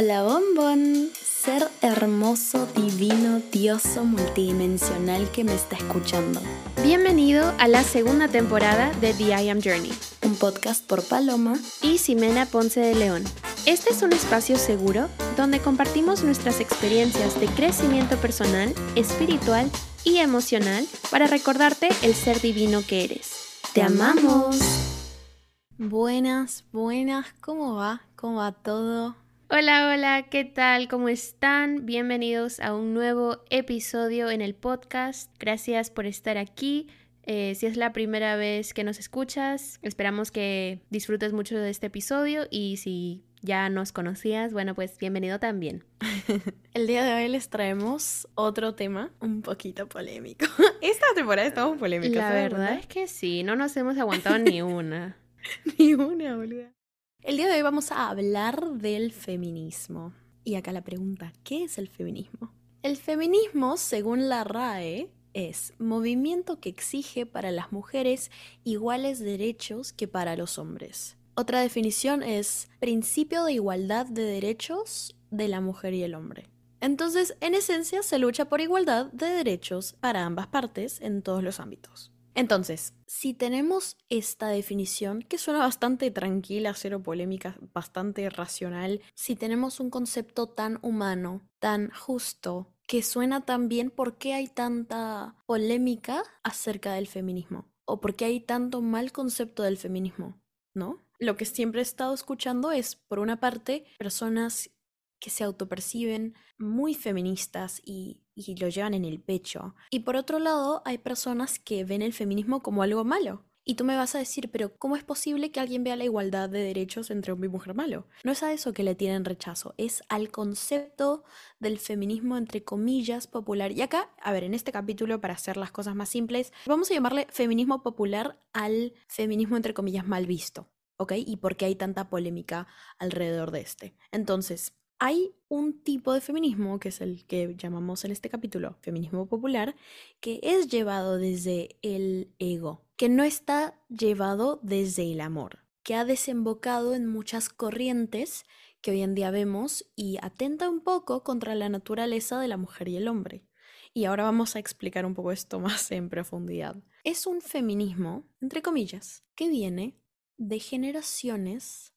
Hola bombón, ser hermoso, divino, dioso, multidimensional que me está escuchando. Bienvenido a la segunda temporada de The I Am Journey, un podcast por Paloma y Ximena Ponce de León. Este es un espacio seguro donde compartimos nuestras experiencias de crecimiento personal, espiritual y emocional para recordarte el ser divino que eres. ¡Te amamos! Buenas, buenas, ¿cómo va? ¿Cómo va todo? Hola, hola, ¿qué tal? ¿Cómo están? Bienvenidos a un nuevo episodio en el podcast. Gracias por estar aquí. Eh, si es la primera vez que nos escuchas, esperamos que disfrutes mucho de este episodio y si ya nos conocías, bueno, pues bienvenido también. El día de hoy les traemos otro tema un poquito polémico. Esta temporada estamos polémicos. La verdad es que sí, no nos hemos aguantado ni una. ni una, boluda. El día de hoy vamos a hablar del feminismo. Y acá la pregunta, ¿qué es el feminismo? El feminismo, según la RAE, es movimiento que exige para las mujeres iguales derechos que para los hombres. Otra definición es principio de igualdad de derechos de la mujer y el hombre. Entonces, en esencia, se lucha por igualdad de derechos para ambas partes en todos los ámbitos. Entonces, si tenemos esta definición, que suena bastante tranquila, cero polémica, bastante racional, si tenemos un concepto tan humano, tan justo, que suena tan bien, ¿por qué hay tanta polémica acerca del feminismo? ¿O por qué hay tanto mal concepto del feminismo? ¿No? Lo que siempre he estado escuchando es, por una parte, personas que se autoperciben muy feministas y, lo llevan en el pecho. Y por otro lado, hay personas que ven el feminismo como algo malo. Y tú me vas a decir, pero ¿cómo es posible que alguien vea la igualdad de derechos entre hombre y mujer malo? No es a eso que le tienen rechazo, es al concepto del feminismo entre comillas popular. Y acá, a ver, en este capítulo, para hacer las cosas más simples, vamos a llamarle feminismo popular al feminismo entre comillas mal visto. ¿Ok? Y por qué hay tanta polémica alrededor de este. Entonces, hay un tipo de feminismo, que es el que llamamos en este capítulo feminismo popular, que es llevado desde el ego, que no está llevado desde el amor, que ha desembocado en muchas corrientes que hoy en día vemos y atenta un poco contra la naturaleza de la mujer y el hombre. Y ahora vamos a explicar un poco esto más en profundidad. Es un feminismo, entre comillas, que viene de generaciones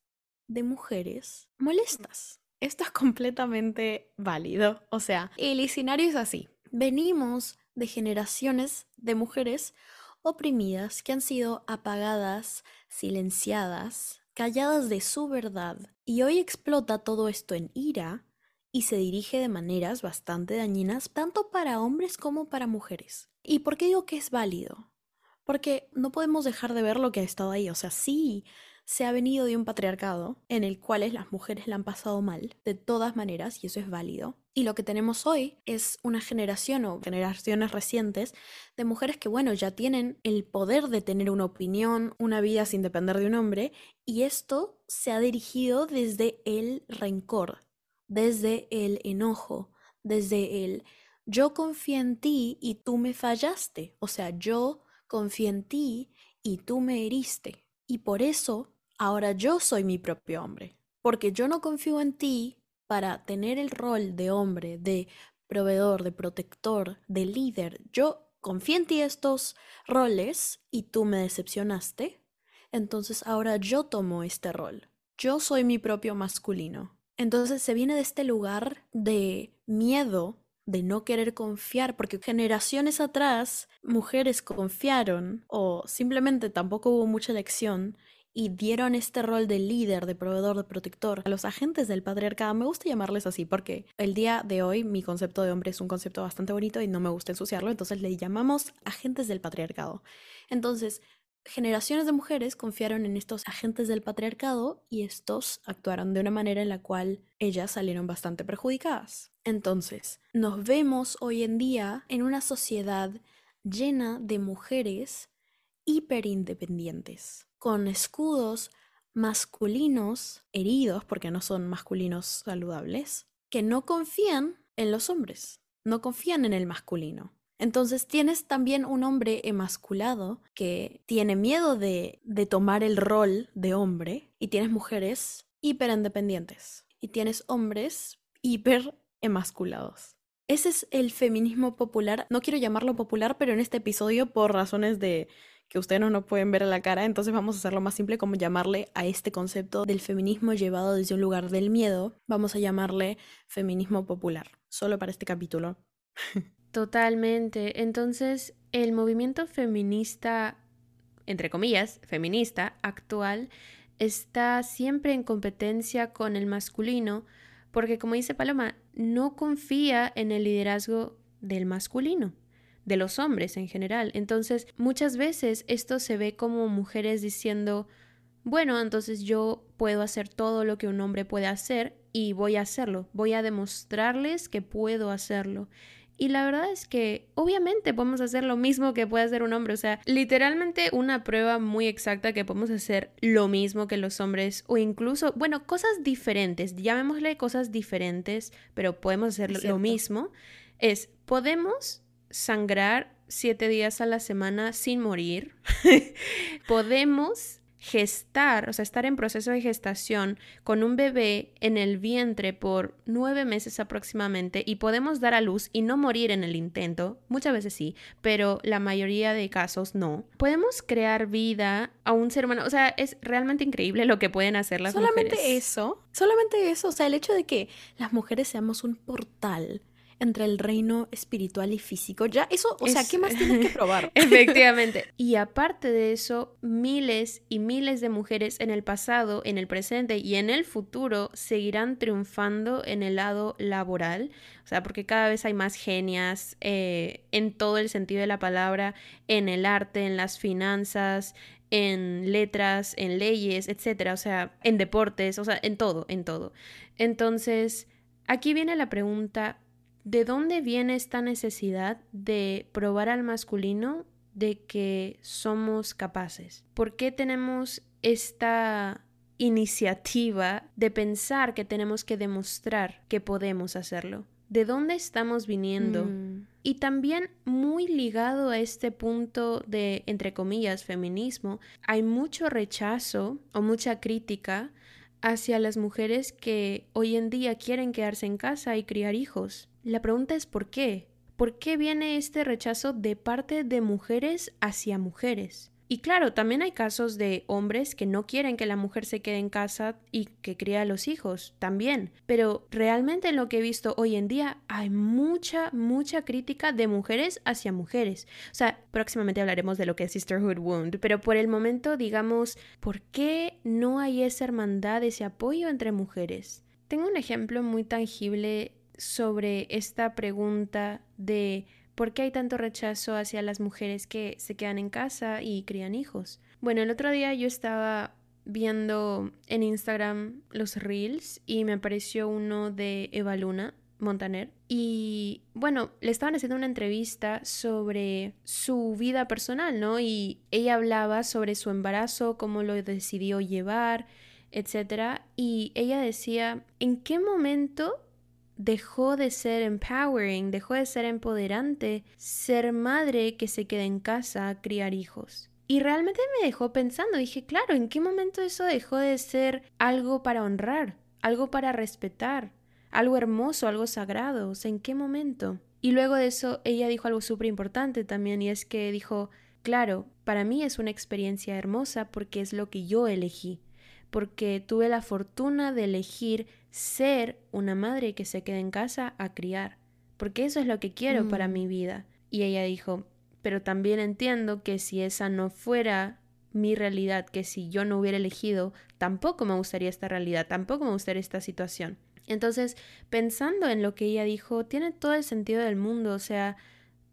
de mujeres molestas esto es completamente válido. O sea, el escenario es así. Venimos de generaciones de mujeres oprimidas que han sido apagadas, silenciadas, calladas de su verdad. Y hoy explota todo esto en ira y se dirige de maneras bastante dañinas tanto para hombres como para mujeres. ¿Y por qué digo que es válido? Porque no podemos dejar de ver lo que ha estado ahí. O sea, sí, se ha venido de un patriarcado en el cual las mujeres la han pasado mal, de todas maneras, y eso es válido. Y lo que tenemos hoy es una generación o generaciones recientes de mujeres que, bueno, ya tienen el poder de tener una opinión, una vida sin depender de un hombre, y esto se ha dirigido desde el rencor, desde el enojo, desde el yo confío en ti y tú me fallaste, o sea, yo confío en ti y tú me heriste. Y por eso ahora yo soy mi propio hombre, porque yo no confío en ti para tener el rol de hombre, de proveedor, de protector, de líder. Yo confío en ti estos roles y tú me decepcionaste, entonces ahora yo tomo este rol. Yo soy mi propio masculino. Entonces se viene de este lugar de miedo, de no querer confiar, porque generaciones atrás mujeres confiaron o simplemente tampoco hubo mucha elección y dieron este rol de líder, de proveedor, de protector a los agentes del patriarcado. Me gusta llamarles así porque el día de hoy mi concepto de hombre es un concepto bastante bonito y no me gusta ensuciarlo, entonces le llamamos agentes del patriarcado. Entonces, generaciones de mujeres confiaron en estos agentes del patriarcado y estos actuaron de una manera en la cual ellas salieron bastante perjudicadas. Entonces, nos vemos hoy en día en una sociedad llena de mujeres hiperindependientes con escudos masculinos heridos, porque no son masculinos saludables, que no confían en los hombres, no confían en el masculino. Entonces tienes también un hombre emasculado que tiene miedo de, de tomar el rol de hombre y tienes mujeres hiperindependientes. y tienes hombres hiper emasculados. Ese es el feminismo popular. No quiero llamarlo popular, pero en este episodio, por razones de que ustedes no nos pueden ver a la cara, entonces vamos a hacerlo más simple como llamarle a este concepto del feminismo llevado desde un lugar del miedo, vamos a llamarle feminismo popular, solo para este capítulo. Totalmente. Entonces, el movimiento feminista, entre comillas, feminista actual, está siempre en competencia con el masculino, porque como dice Paloma, no confía en el liderazgo del masculino de los hombres en general. Entonces, muchas veces esto se ve como mujeres diciendo, bueno, entonces yo puedo hacer todo lo que un hombre puede hacer y voy a hacerlo, voy a demostrarles que puedo hacerlo. Y la verdad es que obviamente podemos hacer lo mismo que puede hacer un hombre, o sea, literalmente una prueba muy exacta que podemos hacer lo mismo que los hombres o incluso, bueno, cosas diferentes, llamémosle cosas diferentes, pero podemos hacer lo mismo, es podemos sangrar siete días a la semana sin morir. Podemos gestar, o sea, estar en proceso de gestación con un bebé en el vientre por nueve meses aproximadamente y podemos dar a luz y no morir en el intento, muchas veces sí, pero la mayoría de casos no. Podemos crear vida a un ser humano, o sea, es realmente increíble lo que pueden hacer las mujeres. Solamente eso, solamente eso, o sea, el hecho de que las mujeres seamos un portal entre el reino espiritual y físico. Ya, eso, o sea, ¿qué más tienes que probar? Efectivamente. Y aparte de eso, miles y miles de mujeres en el pasado, en el presente y en el futuro seguirán triunfando en el lado laboral. O sea, porque cada vez hay más genias eh, en todo el sentido de la palabra, en el arte, en las finanzas, en letras, en leyes, etcétera, o sea, en deportes, o sea, en todo, en todo. Entonces, aquí viene la pregunta, ¿De dónde viene esta necesidad de probar al masculino de que somos capaces? ¿Por qué tenemos esta iniciativa de pensar que tenemos que demostrar que podemos hacerlo? ¿De dónde estamos viniendo? Mm. Y también muy ligado a este punto de, entre comillas, feminismo, hay mucho rechazo o mucha crítica hacia las mujeres que hoy en día quieren quedarse en casa y criar hijos. La pregunta es ¿por qué? ¿Por qué viene este rechazo de parte de mujeres hacia mujeres? Y claro, también hay casos de hombres que no quieren que la mujer se quede en casa y que cría a los hijos, también. Pero realmente en lo que he visto hoy en día hay mucha, mucha crítica de mujeres hacia mujeres. O sea, próximamente hablaremos de lo que es Sisterhood Wound, pero por el momento digamos, ¿por qué no hay esa hermandad, ese apoyo entre mujeres? Tengo un ejemplo muy tangible sobre esta pregunta de por qué hay tanto rechazo hacia las mujeres que se quedan en casa y crían hijos. Bueno, el otro día yo estaba viendo en Instagram los reels y me apareció uno de Eva Luna Montaner. Y bueno, le estaban haciendo una entrevista sobre su vida personal, ¿no? Y ella hablaba sobre su embarazo, cómo lo decidió llevar, etc. Y ella decía, ¿en qué momento dejó de ser empowering, dejó de ser empoderante ser madre que se queda en casa a criar hijos. Y realmente me dejó pensando, dije, claro, ¿en qué momento eso dejó de ser algo para honrar, algo para respetar, algo hermoso, algo sagrado? ¿en qué momento? Y luego de eso ella dijo algo súper importante también y es que dijo, claro, para mí es una experiencia hermosa porque es lo que yo elegí, porque tuve la fortuna de elegir ser una madre que se quede en casa a criar, porque eso es lo que quiero para mm. mi vida. Y ella dijo, pero también entiendo que si esa no fuera mi realidad, que si yo no hubiera elegido, tampoco me gustaría esta realidad, tampoco me gustaría esta situación. Entonces, pensando en lo que ella dijo, tiene todo el sentido del mundo, o sea,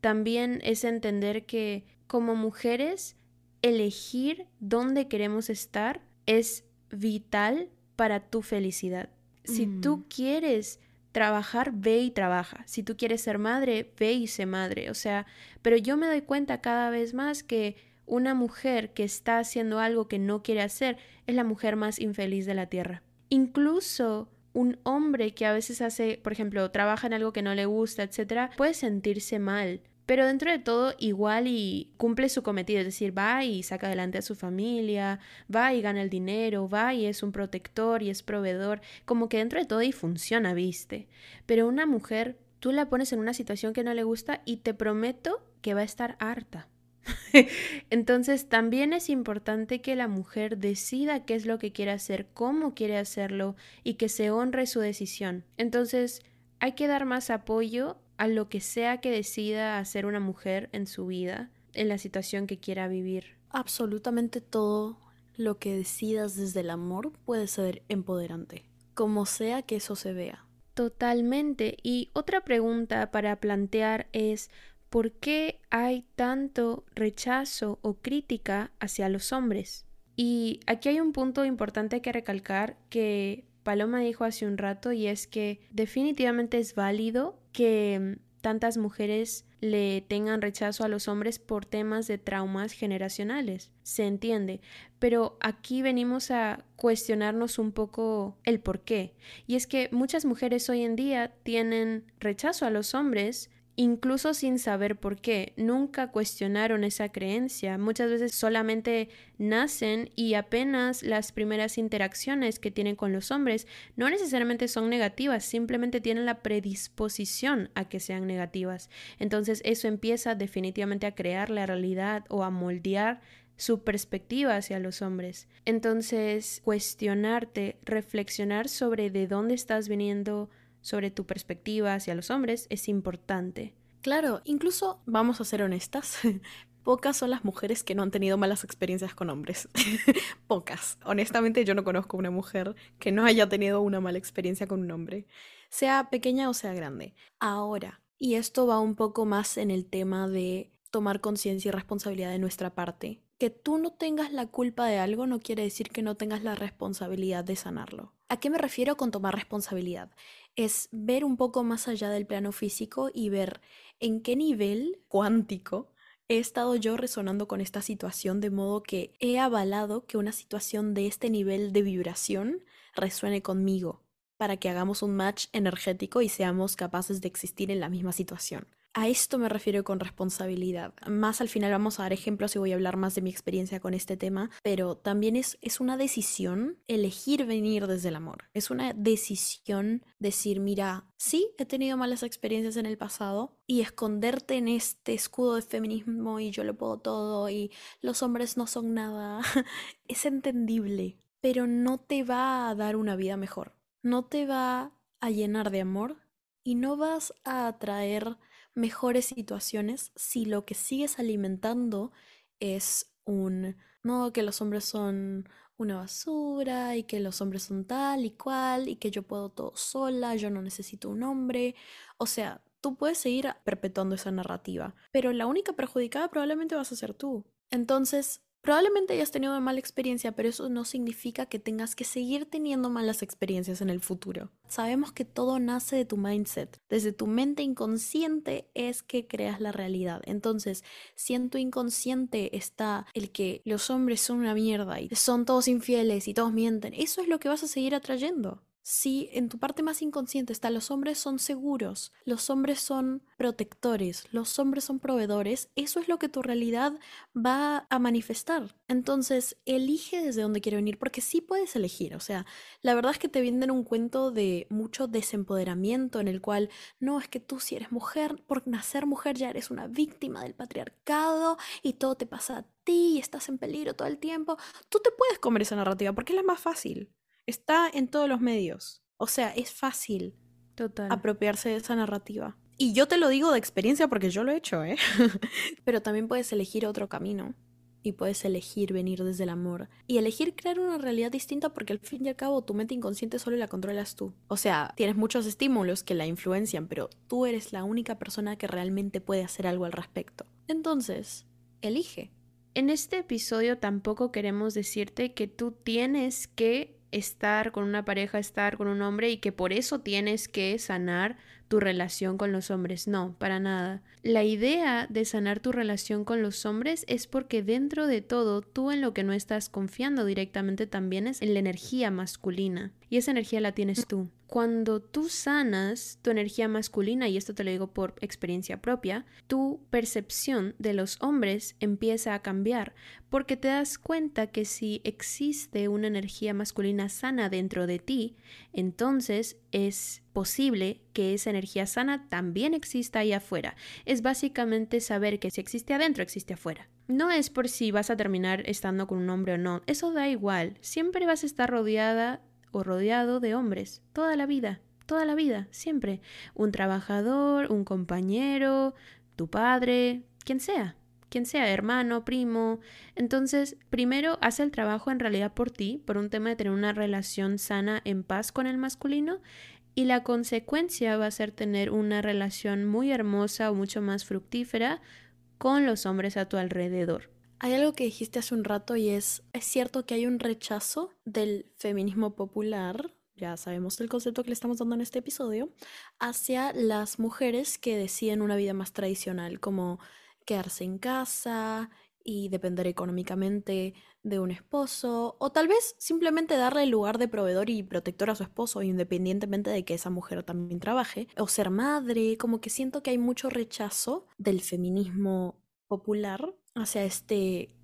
también es entender que como mujeres, elegir dónde queremos estar es vital para tu felicidad. Si tú mm. quieres trabajar, ve y trabaja. Si tú quieres ser madre, ve y sé madre. O sea, pero yo me doy cuenta cada vez más que una mujer que está haciendo algo que no quiere hacer es la mujer más infeliz de la tierra. Incluso un hombre que a veces hace, por ejemplo, trabaja en algo que no le gusta, etcétera, puede sentirse mal pero dentro de todo igual y cumple su cometido, es decir, va y saca adelante a su familia, va y gana el dinero, va y es un protector y es proveedor, como que dentro de todo y funciona, viste. Pero una mujer, tú la pones en una situación que no le gusta y te prometo que va a estar harta. Entonces también es importante que la mujer decida qué es lo que quiere hacer, cómo quiere hacerlo y que se honre su decisión. Entonces hay que dar más apoyo a lo que sea que decida hacer una mujer en su vida, en la situación que quiera vivir. Absolutamente todo lo que decidas desde el amor puede ser empoderante, como sea que eso se vea. Totalmente. Y otra pregunta para plantear es, ¿por qué hay tanto rechazo o crítica hacia los hombres? Y aquí hay un punto importante que recalcar que Paloma dijo hace un rato y es que definitivamente es válido que tantas mujeres le tengan rechazo a los hombres por temas de traumas generacionales. Se entiende. Pero aquí venimos a cuestionarnos un poco el por qué. Y es que muchas mujeres hoy en día tienen rechazo a los hombres incluso sin saber por qué. Nunca cuestionaron esa creencia. Muchas veces solamente nacen y apenas las primeras interacciones que tienen con los hombres no necesariamente son negativas, simplemente tienen la predisposición a que sean negativas. Entonces eso empieza definitivamente a crear la realidad o a moldear su perspectiva hacia los hombres. Entonces, cuestionarte, reflexionar sobre de dónde estás viniendo, sobre tu perspectiva hacia los hombres es importante. Claro, incluso vamos a ser honestas, pocas son las mujeres que no han tenido malas experiencias con hombres. pocas. Honestamente yo no conozco una mujer que no haya tenido una mala experiencia con un hombre, sea pequeña o sea grande. Ahora, y esto va un poco más en el tema de tomar conciencia y responsabilidad de nuestra parte. Que tú no tengas la culpa de algo no quiere decir que no tengas la responsabilidad de sanarlo. ¿A qué me refiero con tomar responsabilidad? Es ver un poco más allá del plano físico y ver en qué nivel cuántico he estado yo resonando con esta situación de modo que he avalado que una situación de este nivel de vibración resuene conmigo para que hagamos un match energético y seamos capaces de existir en la misma situación. A esto me refiero con responsabilidad. Más al final vamos a dar ejemplos y voy a hablar más de mi experiencia con este tema, pero también es, es una decisión elegir venir desde el amor. Es una decisión decir, mira, sí, he tenido malas experiencias en el pasado y esconderte en este escudo de feminismo y yo lo puedo todo y los hombres no son nada. es entendible, pero no te va a dar una vida mejor. No te va a llenar de amor y no vas a atraer mejores situaciones si lo que sigues alimentando es un, no, que los hombres son una basura y que los hombres son tal y cual y que yo puedo todo sola, yo no necesito un hombre. O sea, tú puedes seguir perpetuando esa narrativa, pero la única perjudicada probablemente vas a ser tú. Entonces, Probablemente hayas tenido una mala experiencia, pero eso no significa que tengas que seguir teniendo malas experiencias en el futuro. Sabemos que todo nace de tu mindset. Desde tu mente inconsciente es que creas la realidad. Entonces, si en tu inconsciente está el que los hombres son una mierda y son todos infieles y todos mienten, eso es lo que vas a seguir atrayendo. Si en tu parte más inconsciente está los hombres son seguros, los hombres son protectores, los hombres son proveedores, eso es lo que tu realidad va a manifestar. Entonces, elige desde dónde quiere venir, porque sí puedes elegir. O sea, la verdad es que te venden un cuento de mucho desempoderamiento en el cual no es que tú si eres mujer, por nacer mujer ya eres una víctima del patriarcado y todo te pasa a ti y estás en peligro todo el tiempo. Tú te puedes comer esa narrativa porque es la más fácil. Está en todos los medios. O sea, es fácil apropiarse de esa narrativa. Y yo te lo digo de experiencia porque yo lo he hecho, ¿eh? Pero también puedes elegir otro camino. Y puedes elegir venir desde el amor. Y elegir crear una realidad distinta porque al fin y al cabo tu mente inconsciente solo la controlas tú. O sea, tienes muchos estímulos que la influencian, pero tú eres la única persona que realmente puede hacer algo al respecto. Entonces, elige. En este episodio tampoco queremos decirte que tú tienes que estar con una pareja, estar con un hombre y que por eso tienes que sanar tu relación con los hombres, no, para nada. La idea de sanar tu relación con los hombres es porque dentro de todo tú en lo que no estás confiando directamente también es en la energía masculina y esa energía la tienes tú. Cuando tú sanas tu energía masculina, y esto te lo digo por experiencia propia, tu percepción de los hombres empieza a cambiar, porque te das cuenta que si existe una energía masculina sana dentro de ti, entonces es posible que esa energía sana también exista ahí afuera. Es básicamente saber que si existe adentro, existe afuera. No es por si vas a terminar estando con un hombre o no, eso da igual, siempre vas a estar rodeada o rodeado de hombres, toda la vida, toda la vida, siempre. Un trabajador, un compañero, tu padre, quien sea, quien sea, hermano, primo. Entonces, primero haz el trabajo en realidad por ti, por un tema de tener una relación sana, en paz con el masculino, y la consecuencia va a ser tener una relación muy hermosa o mucho más fructífera con los hombres a tu alrededor. Hay algo que dijiste hace un rato y es, es cierto que hay un rechazo del feminismo popular, ya sabemos el concepto que le estamos dando en este episodio, hacia las mujeres que deciden una vida más tradicional, como quedarse en casa y depender económicamente de un esposo, o tal vez simplemente darle el lugar de proveedor y protector a su esposo, independientemente de que esa mujer también trabaje, o ser madre, como que siento que hay mucho rechazo del feminismo popular hacia este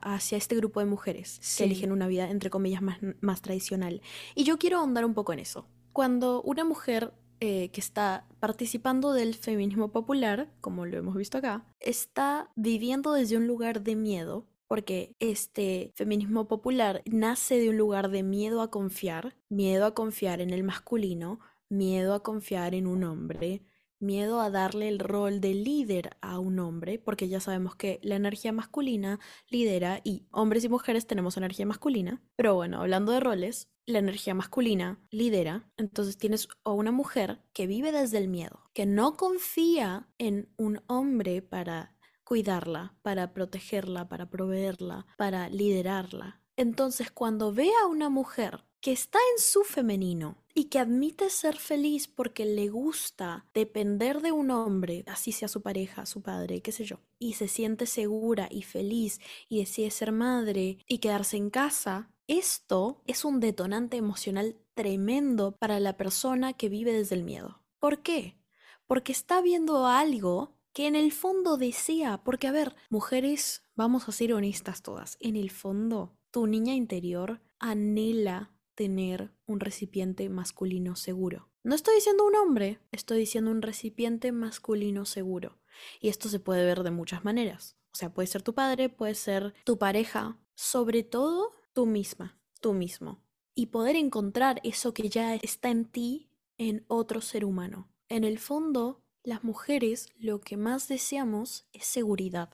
hacia este grupo de mujeres que eligen una vida entre comillas más, más, tradicional. Y yo quiero ahondar un poco en eso. Cuando una mujer eh, que está participando del feminismo popular, como lo hemos visto acá, está viviendo desde un lugar de miedo, porque este feminismo popular nace de un lugar de miedo a confiar, miedo a confiar en el masculino, miedo a confiar en un hombre, miedo a darle el rol de líder a un hombre, porque ya sabemos que la energía masculina lidera y hombres y mujeres tenemos energía masculina, pero bueno, hablando de roles, la energía masculina lidera, entonces tienes a una mujer que vive desde el miedo, que no confía en un hombre para cuidarla, para protegerla, para proveerla, para liderarla. Entonces, cuando ve a una mujer que está en su femenino y que admite ser feliz porque le gusta depender de un hombre, así sea su pareja, su padre, qué sé yo, y se siente segura y feliz y decide ser madre y quedarse en casa, esto es un detonante emocional tremendo para la persona que vive desde el miedo. ¿Por qué? Porque está viendo algo que en el fondo desea, porque a ver, mujeres, vamos a ser honestas todas, en el fondo, tu niña interior anhela tener un recipiente masculino seguro. No estoy diciendo un hombre, estoy diciendo un recipiente masculino seguro. Y esto se puede ver de muchas maneras. O sea, puede ser tu padre, puede ser tu pareja, sobre todo tú misma, tú mismo. Y poder encontrar eso que ya está en ti en otro ser humano. En el fondo, las mujeres lo que más deseamos es seguridad,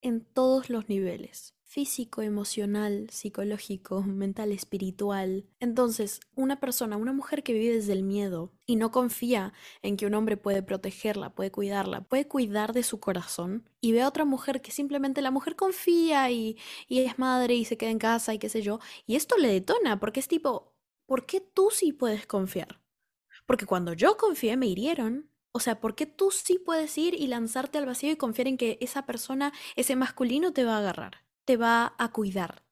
en todos los niveles físico, emocional, psicológico, mental, espiritual. Entonces, una persona, una mujer que vive desde el miedo y no confía en que un hombre puede protegerla, puede cuidarla, puede cuidar de su corazón, y ve a otra mujer que simplemente la mujer confía y, es madre y se queda en casa y qué sé yo, y esto le detona porque es tipo, ¿por qué tú sí puedes confiar? Porque cuando yo confié me hirieron, o sea, ¿por qué tú sí puedes ir y lanzarte al vacío y confiar en que esa persona, ese masculino, te va a agarrar? Te va a cuidar,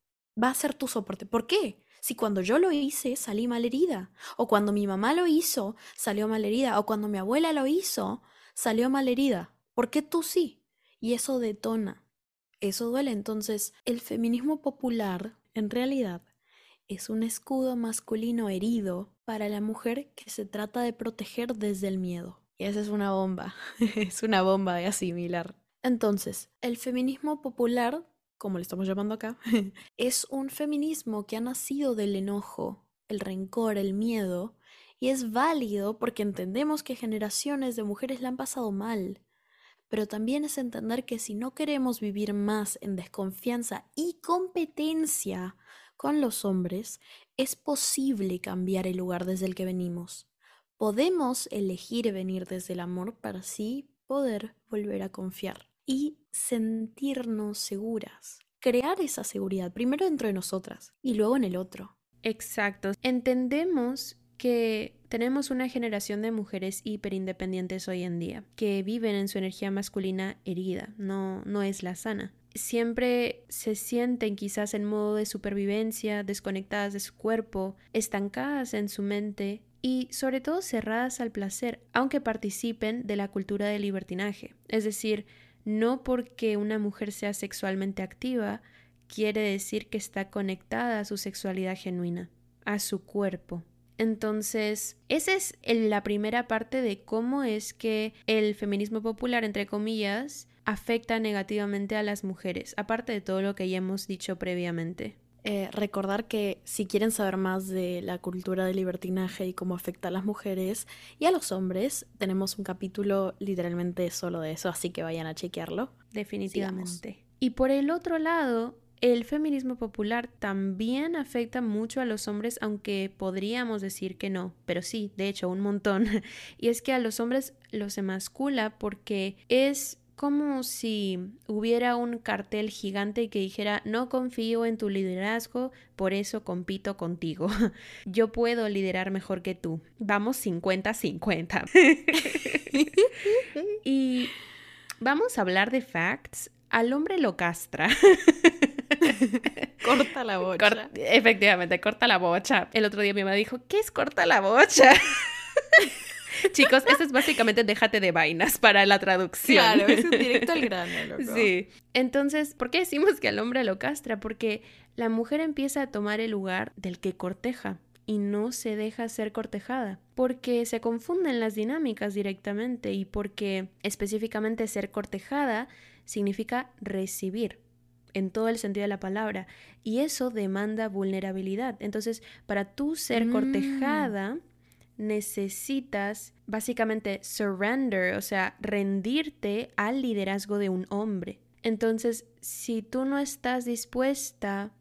va a ser tu soporte. ¿Por qué? Si cuando yo lo hice salí malherida, o cuando mi mamá lo hizo salió malherida, o cuando mi abuela lo hizo salió malherida, ¿por qué tú sí? Y eso detona, eso duele. Entonces, el feminismo popular, en realidad, es un escudo masculino herido para la mujer que se trata de proteger desde el miedo. Y esa es una bomba, es una bomba de asimilar. Entonces, el feminismo popular como le estamos llamando acá, es un feminismo que ha nacido del enojo, el rencor, el miedo, y es válido porque entendemos que generaciones de mujeres la han pasado mal, pero también es entender que si no queremos vivir más en desconfianza y competencia con los hombres, es posible cambiar el lugar desde el que venimos. Podemos elegir venir desde el amor para así poder volver a confiar y sentirnos seguras. Crear esa seguridad, primero dentro de nosotras y luego en el otro. Exacto. Entendemos que tenemos una generación de mujeres hiperindependientes hoy en día, que viven en su energía masculina herida, no, no es la sana. Siempre se sienten quizás en modo de supervivencia, desconectadas de su cuerpo, estancadas en su mente y sobre todo cerradas al placer, aunque participen de la cultura del libertinaje. Es decir, no porque una mujer sea sexualmente activa, quiere decir que está conectada a su sexualidad genuina, a su cuerpo. Entonces, esa es la primera parte de cómo es que el feminismo popular, entre comillas, afecta negativamente a las mujeres, aparte de todo lo que ya hemos dicho previamente. Eh, recordar que si quieren saber más de la cultura del libertinaje y cómo afecta a las mujeres y a los hombres, tenemos un capítulo literalmente solo de eso, así que vayan a chequearlo. Definitivamente. Y por el otro lado, el feminismo popular también afecta mucho a los hombres, aunque podríamos decir que no, pero sí, de hecho, un montón. Y es que a los hombres los emascula porque es como si hubiera un cartel gigante que dijera no confío en tu liderazgo, por eso compito contigo. Yo puedo liderar mejor que tú. Vamos 50-50. y vamos a hablar de facts. Al hombre lo castra. corta la bocha. efectivamente, corta la bocha. El otro día mi mamá dijo, ¿qué es corta la bocha? Chicos, esto es básicamente déjate de vainas para la traducción. Claro, es un directo al grano, loco. Sí. Entonces, ¿por qué decimos que al hombre lo castra? Porque la mujer empieza a tomar el lugar del que corteja y no se deja ser cortejada, porque se confunden las dinámicas directamente y porque específicamente ser cortejada significa recibir en todo el sentido de la palabra. Y eso demanda vulnerabilidad. Entonces, para tú ser mm. cortejada, necesitas básicamente surrender, o sea, rendirte al liderazgo de un hombre. Entonces, si tú no estás dispuesta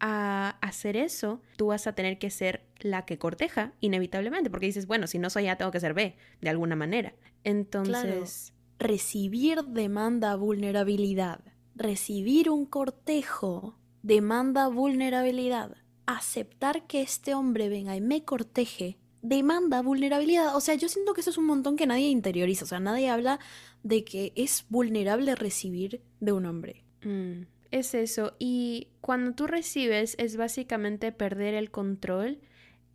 a hacer eso, tú vas a tener que ser la que corteja, inevitablemente, porque dices, bueno, si no soy A, tengo que ser B, de alguna manera. Entonces... Recibir demanda vulnerabilidad recibir un cortejo demanda vulnerabilidad. Aceptar que este hombre venga y me corteje demanda vulnerabilidad. O sea, yo siento que eso es un montón que nadie interioriza. O sea, nadie habla de que es vulnerable recibir de un hombre. Mm, es eso. Y cuando tú recibes es básicamente perder el control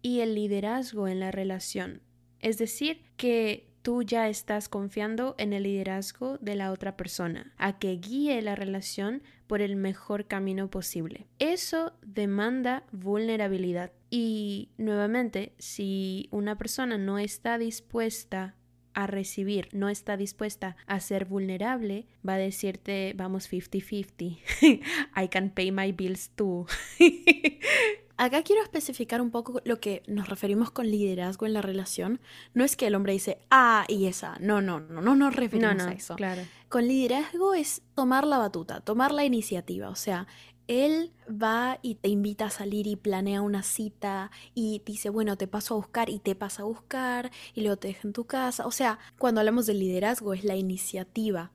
y el liderazgo en la relación. Es decir, que tú ya estás confiando en el liderazgo de la otra persona, a que guíe la relación por el mejor camino posible. Eso demanda vulnerabilidad. Y nuevamente, si una persona no está dispuesta a recibir, no está dispuesta a ser vulnerable, va a decirte, vamos 50-50, I can pay my bills too. Acá quiero especificar un poco lo que nos referimos con liderazgo en la relación. No es que el hombre dice, ah, y esa. No, no, no, no nos referimos a eso. Claro. Con liderazgo es tomar la batuta, tomar la iniciativa. O sea, él va y te invita a salir y planea una cita y dice, bueno, te paso a buscar y te pasa a buscar y luego te deja en tu casa. O sea, cuando hablamos de liderazgo es la iniciativa.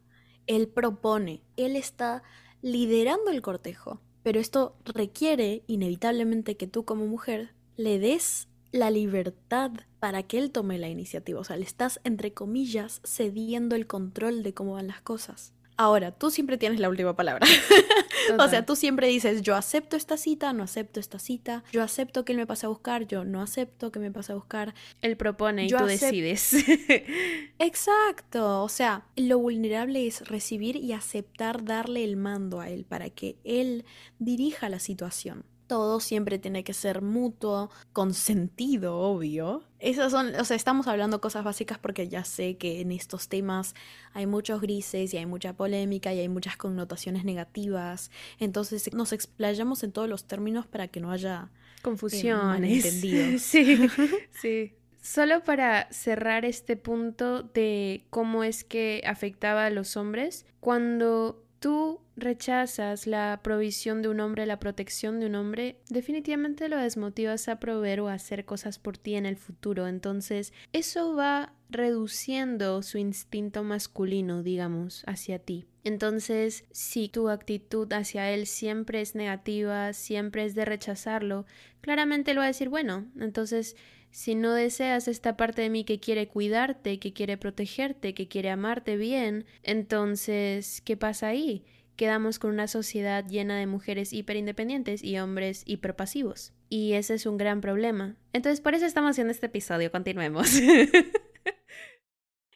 Él propone, él está liderando el cortejo. Pero esto requiere inevitablemente que tú como mujer le des la libertad para que él tome la iniciativa. O sea, le estás, entre comillas, cediendo el control de cómo van las cosas. Ahora, tú siempre tienes la última palabra. o sea, tú siempre dices, yo acepto esta cita, no acepto esta cita, yo acepto que él me pase a buscar, yo no acepto que me pase a buscar. Él propone y tú decides. Exacto, o sea, lo vulnerable es recibir y aceptar darle el mando a él para que él dirija la situación todo siempre tiene que ser mutuo, con sentido, obvio. Esas son, o sea, estamos hablando cosas básicas porque ya sé que en estos temas hay muchos grises y hay mucha polémica y hay muchas connotaciones negativas. Entonces nos explayamos en todos los términos para que no haya eh, confusiones. sí, sí. Solo para cerrar este punto de cómo es que afectaba a los hombres, cuando tú rechazas la provisión de un hombre, la protección de un hombre, definitivamente lo desmotivas a proveer o a hacer cosas por ti en el futuro. Entonces, eso va reduciendo su instinto masculino, digamos, hacia ti. Entonces, si tu actitud hacia él siempre es negativa, siempre es de rechazarlo, claramente lo va a decir, bueno, entonces Si no deseas esta parte de mí que quiere cuidarte, que quiere protegerte, que quiere amarte bien, entonces, ¿qué pasa ahí? Quedamos con una sociedad llena de mujeres hiperindependientes y hombres hiperpasivos. Y ese es un gran problema. Entonces, por eso estamos haciendo este episodio. Continuemos.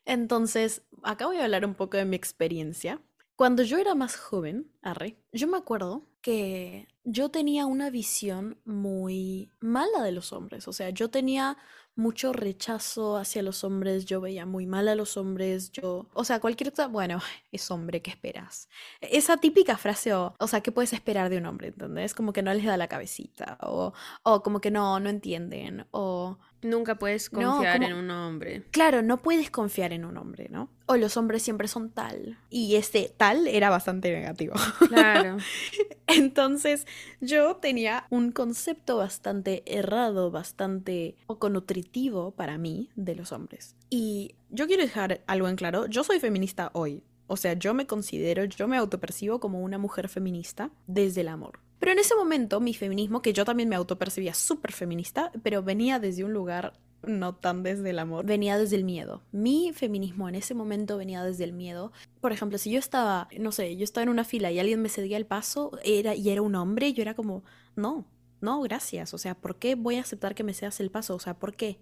Entonces, acá voy a hablar un poco de mi experiencia. Cuando yo era más joven, arre, yo me acuerdo que yo tenía una visión muy mala de los hombres. O sea, yo tenía mucho rechazo hacia los hombres, yo veía muy mal a los hombres, yo, o sea, cualquier cosa, bueno, es hombre, ¿qué esperas? Esa típica frase, o, o sea, ¿qué puedes esperar de un hombre? ¿Entendés? Como que no les da la cabecita, o, o como que no, no entienden, o Nunca puedes confiar en un hombre. Claro, no puedes confiar en un hombre, ¿no? O los hombres siempre son tal. Y este tal era bastante negativo. Claro. Entonces, yo tenía un concepto bastante errado, bastante poco nutritivo para mí de los hombres. Y yo quiero dejar algo en claro. Yo soy feminista hoy. O sea, yo me considero, yo me autopercibo como una mujer feminista desde el amor. Pero en ese momento mi feminismo, que yo también me autopercibía súper feminista, pero venía desde un lugar no tan desde el amor, venía desde el miedo. Mi feminismo en ese momento venía desde el miedo. Por ejemplo, si yo estaba, no sé, yo estaba en una fila y alguien me cedía el paso era, y era un hombre, yo era como, no, no, gracias. O sea, ¿por qué voy a aceptar que me cedas el paso? O sea, ¿por qué?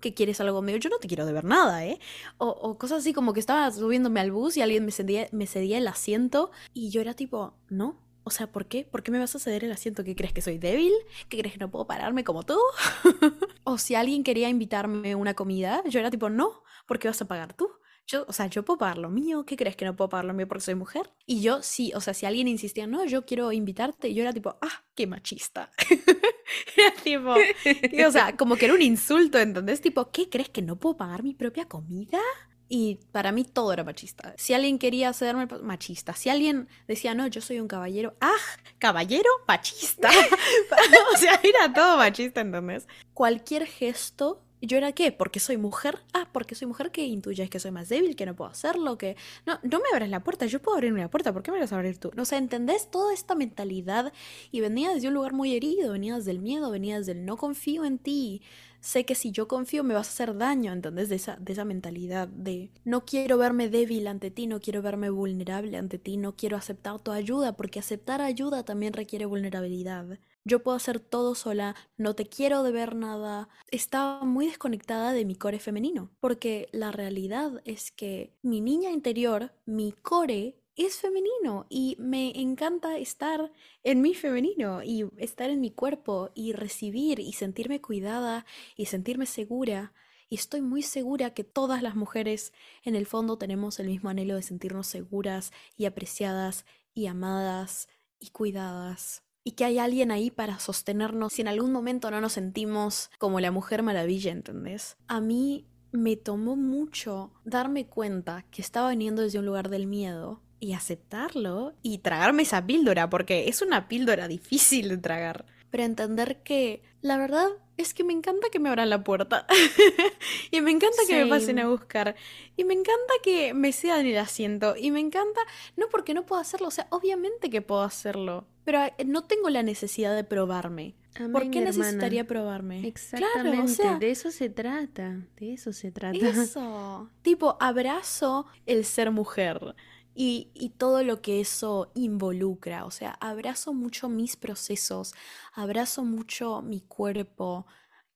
¿Qué quieres algo mío? Yo no te quiero de ver nada, ¿eh? O, o, cosas así como que estaba subiéndome al bus y alguien me cedía, me cedía el asiento y yo era tipo, no, o sea, ¿por qué? ¿Por qué me vas a ceder el asiento? ¿Qué crees que soy débil? ¿Qué crees que no puedo pararme como tú? o si alguien quería invitarme a una comida, yo era tipo, no, ¿por qué vas a pagar tú? Yo, o sea, yo puedo pagar lo mío, ¿qué crees que no puedo pagar lo mío porque soy mujer? Y yo sí, o sea, si alguien insistía, no, yo quiero invitarte, yo era tipo, ah, qué machista. era tipo, o sea, como que era un insulto, ¿entendés? Tipo, ¿qué crees que no puedo pagar mi propia comida? Y para mí todo era machista. Si alguien quería cederme, machista. Si alguien decía, no, yo soy un caballero, ah, caballero, machista. o sea, era todo machista, ¿entendés? Cualquier gesto, ¿yo era qué? ¿Porque soy mujer? Ah, porque soy mujer que intuyes que soy más débil, que no puedo hacerlo, que... No, no me abres la puerta, yo puedo abrirme la puerta, ¿por qué me vas a abrir tú? O sea, ¿entendés toda esta mentalidad? Y venía desde un lugar muy herido, venía desde el miedo, venía desde el no confío en ti sé que si yo confío me vas a hacer daño, ¿entendés? De esa, de esa mentalidad de no quiero verme débil ante ti, no quiero verme vulnerable ante ti, no quiero aceptar tu ayuda, porque aceptar ayuda también requiere vulnerabilidad. Yo puedo hacer todo sola, no te quiero deber nada. Estaba muy desconectada de mi core femenino, porque la realidad es que mi niña interior, mi core, es femenino y me encanta estar en mi femenino y estar en mi cuerpo y recibir y sentirme cuidada y sentirme segura. Y estoy muy segura que todas las mujeres en el fondo tenemos el mismo anhelo de sentirnos seguras y apreciadas y amadas y cuidadas. Y que hay alguien ahí para sostenernos si en algún momento no nos sentimos como la mujer maravilla, ¿entendés? A mí me tomó mucho darme cuenta que estaba viniendo desde un lugar del miedo y aceptarlo y tragarme esa píldora, porque es una píldora difícil de tragar. Pero entender que la verdad es que me encanta que me abran la puerta. y me encanta que me pasen a buscar. Y me encanta que me cedan el asiento. Y me encanta, no porque no puedo hacerlo, o sea, obviamente que puedo hacerlo. Pero eh, no tengo la necesidad de probarme. ¿Por qué necesitaría probarme? Exactamente, de eso se trata, de eso se trata. Eso, tipo, abrazo el ser mujer y, todo lo que eso involucra. O sea, abrazo mucho mis procesos, abrazo mucho mi cuerpo,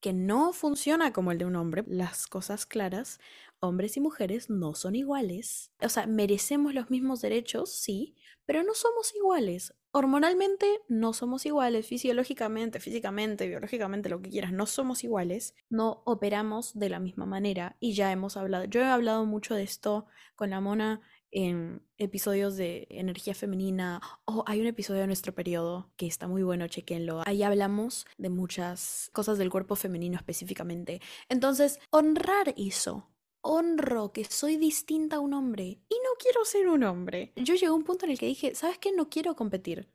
que no funciona como el de un hombre. Las cosas claras, hombres y mujeres no son iguales. O sea, merecemos los mismos derechos, sí, pero no somos iguales. Hormonalmente no somos iguales, fisiológicamente, físicamente, biológicamente, lo que quieras, no somos iguales, no operamos de la misma manera y ya hemos hablado, yo he hablado mucho de esto con la mona en episodios de energía femenina o hay un episodio de nuestro periodo que está muy bueno, chequenlo. Ahí hablamos de muchas cosas del cuerpo femenino específicamente. Entonces, honrar eso. Honro que soy distinta a un hombre y no quiero ser un hombre. Yo llegué a un punto en el que dije, ¿sabes qué? No quiero competir.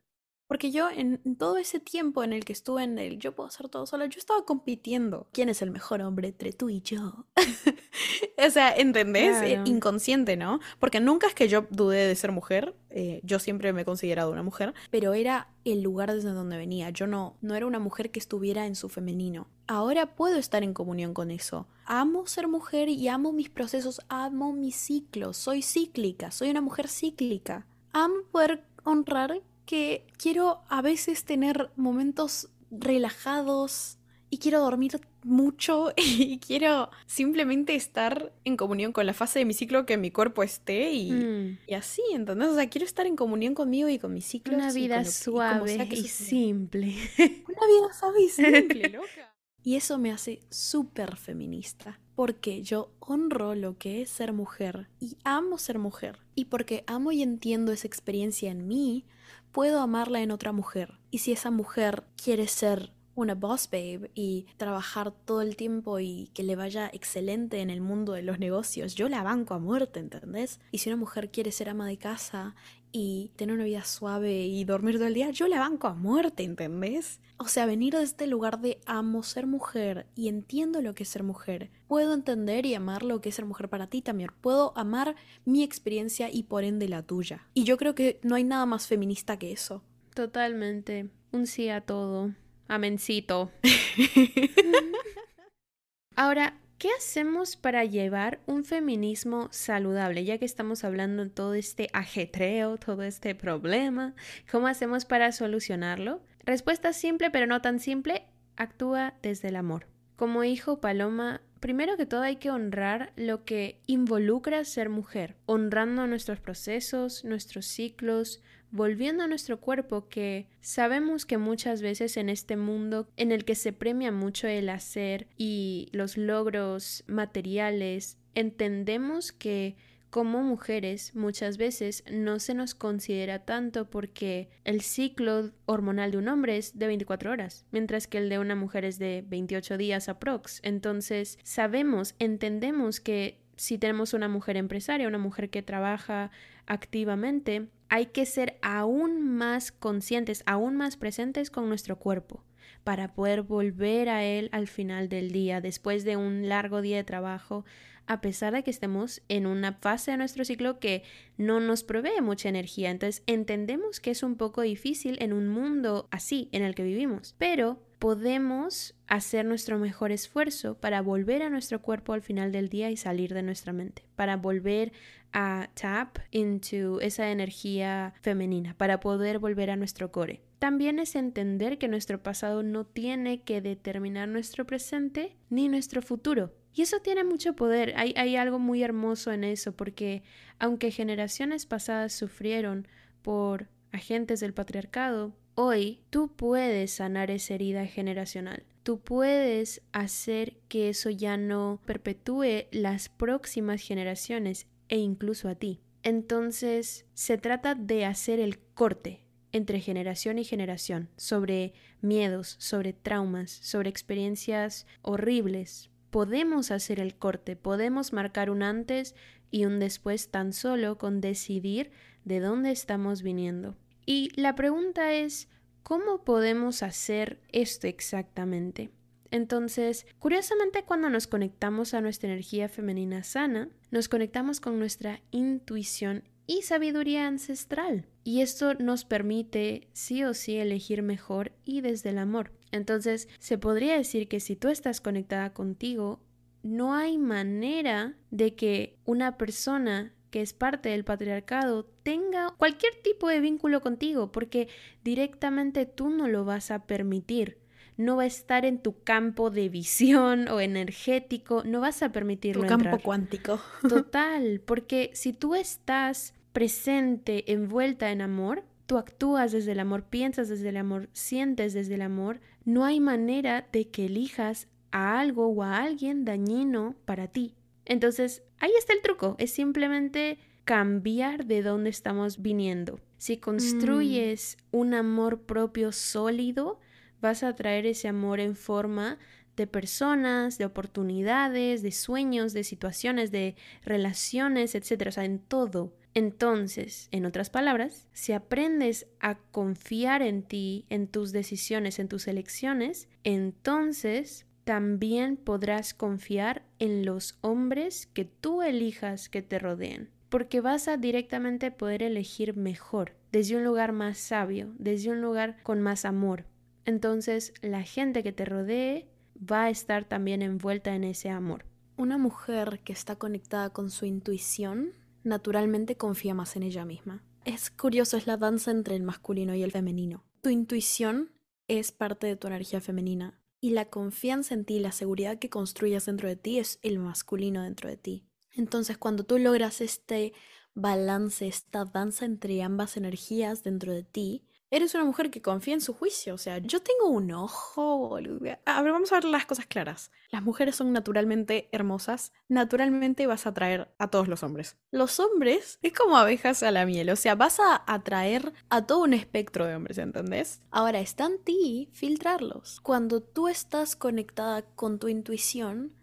Porque yo en todo ese tiempo en el que estuve en el yo puedo hacer todo sola, yo estaba compitiendo. ¿Quién es el mejor hombre entre tú y yo? o sea, ¿entendés? Eh, inconsciente, ¿no? Porque nunca es que yo dudé de ser mujer. Eh, yo siempre me he considerado una mujer. Pero era el lugar desde donde venía. Yo no, no era una mujer que estuviera en su femenino. Ahora puedo estar en comunión con eso. Amo ser mujer y amo mis procesos, amo mis ciclos. Soy cíclica, soy una mujer cíclica. Amo poder honrar que quiero a veces tener momentos relajados y quiero dormir mucho y quiero simplemente estar en comunión con la fase de mi ciclo que mi cuerpo esté y, mm. y así, ¿entendés? O sea, quiero estar en comunión conmigo y con mi ciclo. Una vida suave y, simple. Una vida suave y simple, loca. Y eso me hace súper feminista, porque yo honro lo que es ser mujer y amo ser mujer. Y porque amo y entiendo esa experiencia en mí, puedo amarla en otra mujer. Y si esa mujer quiere ser una boss babe y trabajar todo el tiempo y que le vaya excelente en el mundo de los negocios, yo la banco a muerte, ¿entendés? Y si una mujer quiere ser ama de casa y tener una vida suave y dormir todo el día, yo la banco a muerte, ¿entendés? O sea, venir de este lugar de amo ser mujer y entiendo lo que es ser mujer. Puedo entender y amar lo que es ser mujer para ti también. Puedo amar mi experiencia y por ende la tuya. Y yo creo que no hay nada más feminista que eso. Totalmente. Un sí a todo. Amencito. Ahora, ¿qué hacemos para llevar un feminismo saludable? Ya que estamos hablando de todo este ajetreo, todo este problema, ¿cómo hacemos para solucionarlo? Respuesta simple, pero no tan simple, actúa desde el amor. Como hijo Paloma, primero que todo hay que honrar lo que involucra ser mujer, honrando nuestros procesos, nuestros ciclos, volviendo a nuestro cuerpo que sabemos que muchas veces en este mundo en el que se premia mucho el hacer y los logros materiales, entendemos que como mujeres muchas veces no se nos considera tanto porque el ciclo hormonal de un hombre es de 24 horas, mientras que el de una mujer es de 28 días aprox. Entonces sabemos, entendemos que si tenemos una mujer empresaria, una mujer que trabaja activamente, hay que ser aún más conscientes, aún más presentes con nuestro cuerpo para poder volver a él al final del día, después de un largo día de trabajo, a pesar de que estemos en una fase de nuestro ciclo que no nos provee mucha energía. Entonces entendemos que es un poco difícil en un mundo así en el que vivimos, pero podemos hacer nuestro mejor esfuerzo para volver a nuestro cuerpo al final del día y salir de nuestra mente, para volver a tap into esa energía femenina, para poder volver a nuestro core. También es entender que nuestro pasado no tiene que determinar nuestro presente ni nuestro futuro. Y eso tiene mucho poder. Hay, hay algo muy hermoso en eso, porque aunque generaciones pasadas sufrieron por agentes del patriarcado, hoy tú puedes sanar esa herida generacional. Tú puedes hacer que eso ya no perpetúe las próximas generaciones e incluso a ti. Entonces se trata de hacer el corte entre generación y generación sobre miedos, sobre traumas, sobre experiencias horribles, podemos hacer el corte, podemos marcar un antes y un después tan solo con decidir de dónde estamos viniendo. Y la pregunta es, ¿cómo podemos hacer esto exactamente? Entonces, curiosamente cuando nos conectamos a nuestra energía femenina sana, nos conectamos con nuestra intuición y sabiduría ancestral. Y esto nos permite sí o sí elegir mejor y desde el amor. Entonces, se podría decir que si tú estás conectada contigo, no hay manera de que una persona que es parte del patriarcado tenga cualquier tipo de vínculo contigo, porque directamente tú no lo vas a permitir. No va a estar en tu campo de visión o energético, no vas a permitirlo. Tu campo cuántico. Total, porque si tú estás presente, envuelta en amor, tú actúas desde el amor, piensas desde el amor, sientes desde el amor, no hay manera de que elijas a algo o a alguien dañino para ti. Entonces, ahí está el truco, es simplemente cambiar de dónde estamos viniendo. Si construyes mm. un amor propio sólido, vas a traer ese amor en forma de personas, de oportunidades, de sueños, de situaciones, de relaciones, etc. O sea, en todo Entonces, en otras palabras, si aprendes a confiar en ti, en tus decisiones, en tus elecciones, entonces también podrás confiar en los hombres que tú elijas que te rodeen, porque vas a directamente poder elegir mejor, desde un lugar más sabio, desde un lugar con más amor. Entonces, la gente que te rodee va a estar también envuelta en ese amor. Una mujer que está conectada con su intuición naturalmente confía más en ella misma. Es curioso, es la danza entre el masculino y el femenino. Tu intuición es parte de tu energía femenina y la confianza en ti, la seguridad que construyas dentro de ti es el masculino dentro de ti. Entonces, cuando tú logras este balance, esta danza entre ambas energías dentro de ti, Eres una mujer que confía en su juicio. O sea, yo tengo un ojo, boludo. A ver, vamos a ver las cosas claras. Las mujeres son naturalmente hermosas. Naturalmente vas a atraer a todos los hombres. Los hombres es como abejas a la miel. O sea, vas a atraer a todo un espectro de hombres, ¿entendés? Ahora está en ti filtrarlos. Cuando tú estás conectada con tu intuición,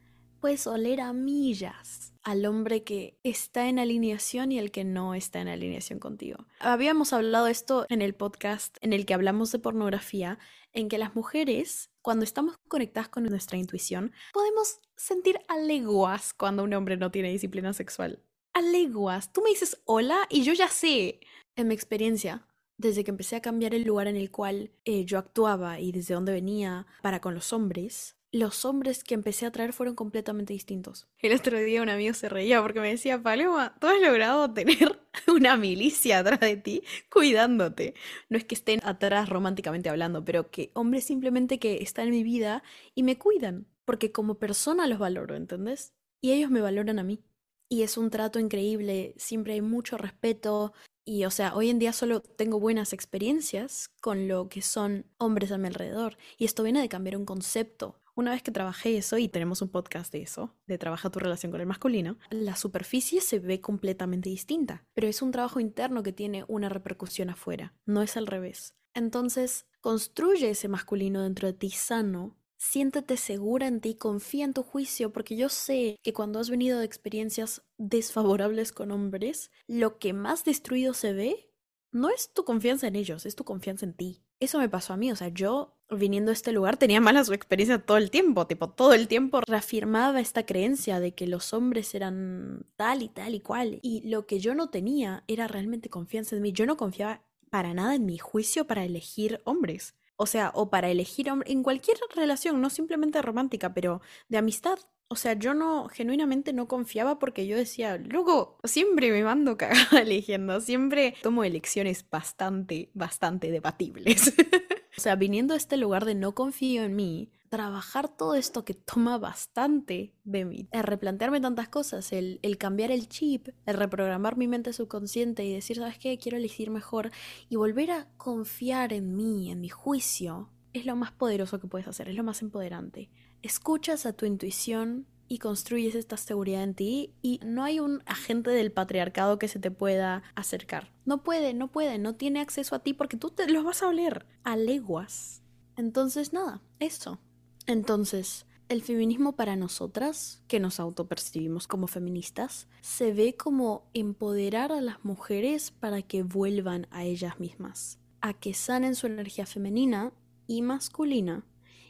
puedes oler a millas al hombre que está en alineación y el que no está en alineación contigo. Habíamos hablado esto en el podcast en el que hablamos de pornografía, en que las mujeres, cuando estamos conectadas con nuestra intuición, podemos sentir aleguas cuando un hombre no tiene disciplina sexual. Aleguas. Tú me dices hola y yo ya sé. En mi experiencia, desde que empecé a cambiar el lugar en el cual eh, yo actuaba y desde dónde venía para con los hombres, los hombres que empecé a traer fueron completamente distintos. El otro día un amigo se reía porque me decía, Paloma, tú has logrado tener una milicia atrás de ti cuidándote. No es que estén atrás románticamente hablando, pero que hombres simplemente que están en mi vida y me cuidan. Porque como persona los valoro, ¿entendés? Y ellos me valoran a mí. Y es un trato increíble, siempre hay mucho respeto. Y o sea, hoy en día solo tengo buenas experiencias con lo que son hombres a mi alrededor. Y esto viene de cambiar un concepto una vez que trabajé eso y tenemos un podcast de eso, de trabaja tu relación con el masculino, la superficie se ve completamente distinta, pero es un trabajo interno que tiene una repercusión afuera, no es al revés. Entonces, construye ese masculino dentro de ti sano, siéntete segura en ti, confía en tu juicio, porque yo sé que cuando has venido de experiencias desfavorables con hombres, lo que más destruido se ve no es tu confianza en ellos, es tu confianza en ti. Eso me pasó a mí, o sea, yo viniendo a este lugar tenía malas experiencias todo el tiempo, tipo, todo el tiempo reafirmaba esta creencia de que los hombres eran tal y tal y cual. Y lo que yo no tenía era realmente confianza en mí. Yo no confiaba para nada en mi juicio para elegir hombres. O sea, o para elegir hombres en cualquier relación, no simplemente romántica, pero de amistad. O sea, yo no, genuinamente no confiaba porque yo decía, luego, siempre me mando cagada eligiendo, siempre tomo elecciones bastante, bastante debatibles. o sea, viniendo a este lugar de no confío en mí, trabajar todo esto que toma bastante de mí, el replantearme tantas cosas, el, el, cambiar el chip, el reprogramar mi mente subconsciente y decir, ¿sabes qué? Quiero elegir mejor y volver a confiar en mí, en mi juicio, es lo más poderoso que puedes hacer, es lo más empoderante escuchas a tu intuición y construyes esta seguridad en ti y no hay un agente del patriarcado que se te pueda acercar. No puede, no puede, no tiene acceso a ti porque tú te los vas a oler a leguas. Entonces, nada, eso. Entonces, el feminismo para nosotras, que nos autopercibimos como feministas, se ve como empoderar a las mujeres para que vuelvan a ellas mismas, a que sanen su energía femenina y masculina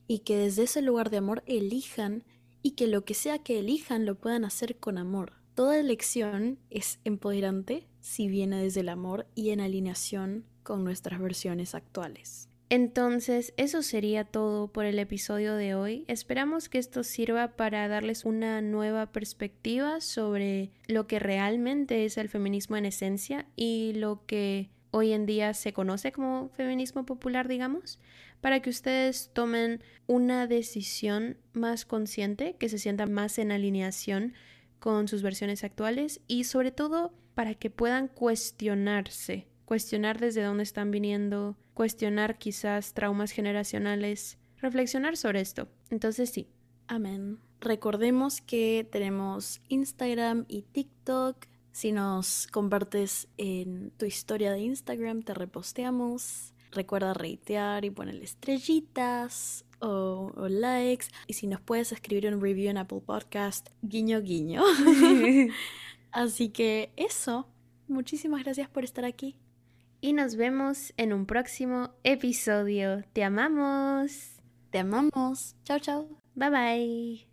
y que desde ese lugar de amor elijan y que lo que sea que elijan lo puedan hacer con amor. Toda elección es empoderante si viene desde el amor y en alineación con nuestras versiones actuales. Entonces, eso sería todo por el episodio de hoy. Esperamos que esto sirva para darles una nueva perspectiva sobre lo que realmente es el feminismo en esencia y lo que hoy en día se conoce como feminismo popular, digamos, para que ustedes tomen una decisión más consciente, que se sienta más en alineación con sus versiones actuales y sobre todo para que puedan cuestionarse, cuestionar desde dónde están viniendo, cuestionar quizás traumas generacionales, reflexionar sobre esto. Entonces sí. Amén. Recordemos que tenemos Instagram y TikTok. Si nos compartes en tu historia de Instagram, te reposteamos. Recuerda reitear y ponerle estrellitas o, likes. Y si nos puedes escribir un review en Apple Podcast, guiño guiño. Así que eso. muchísimas gracias por estar aquí. Y nos vemos en un próximo episodio. Te amamos. Te amamos. Chao, chao. Bye bye.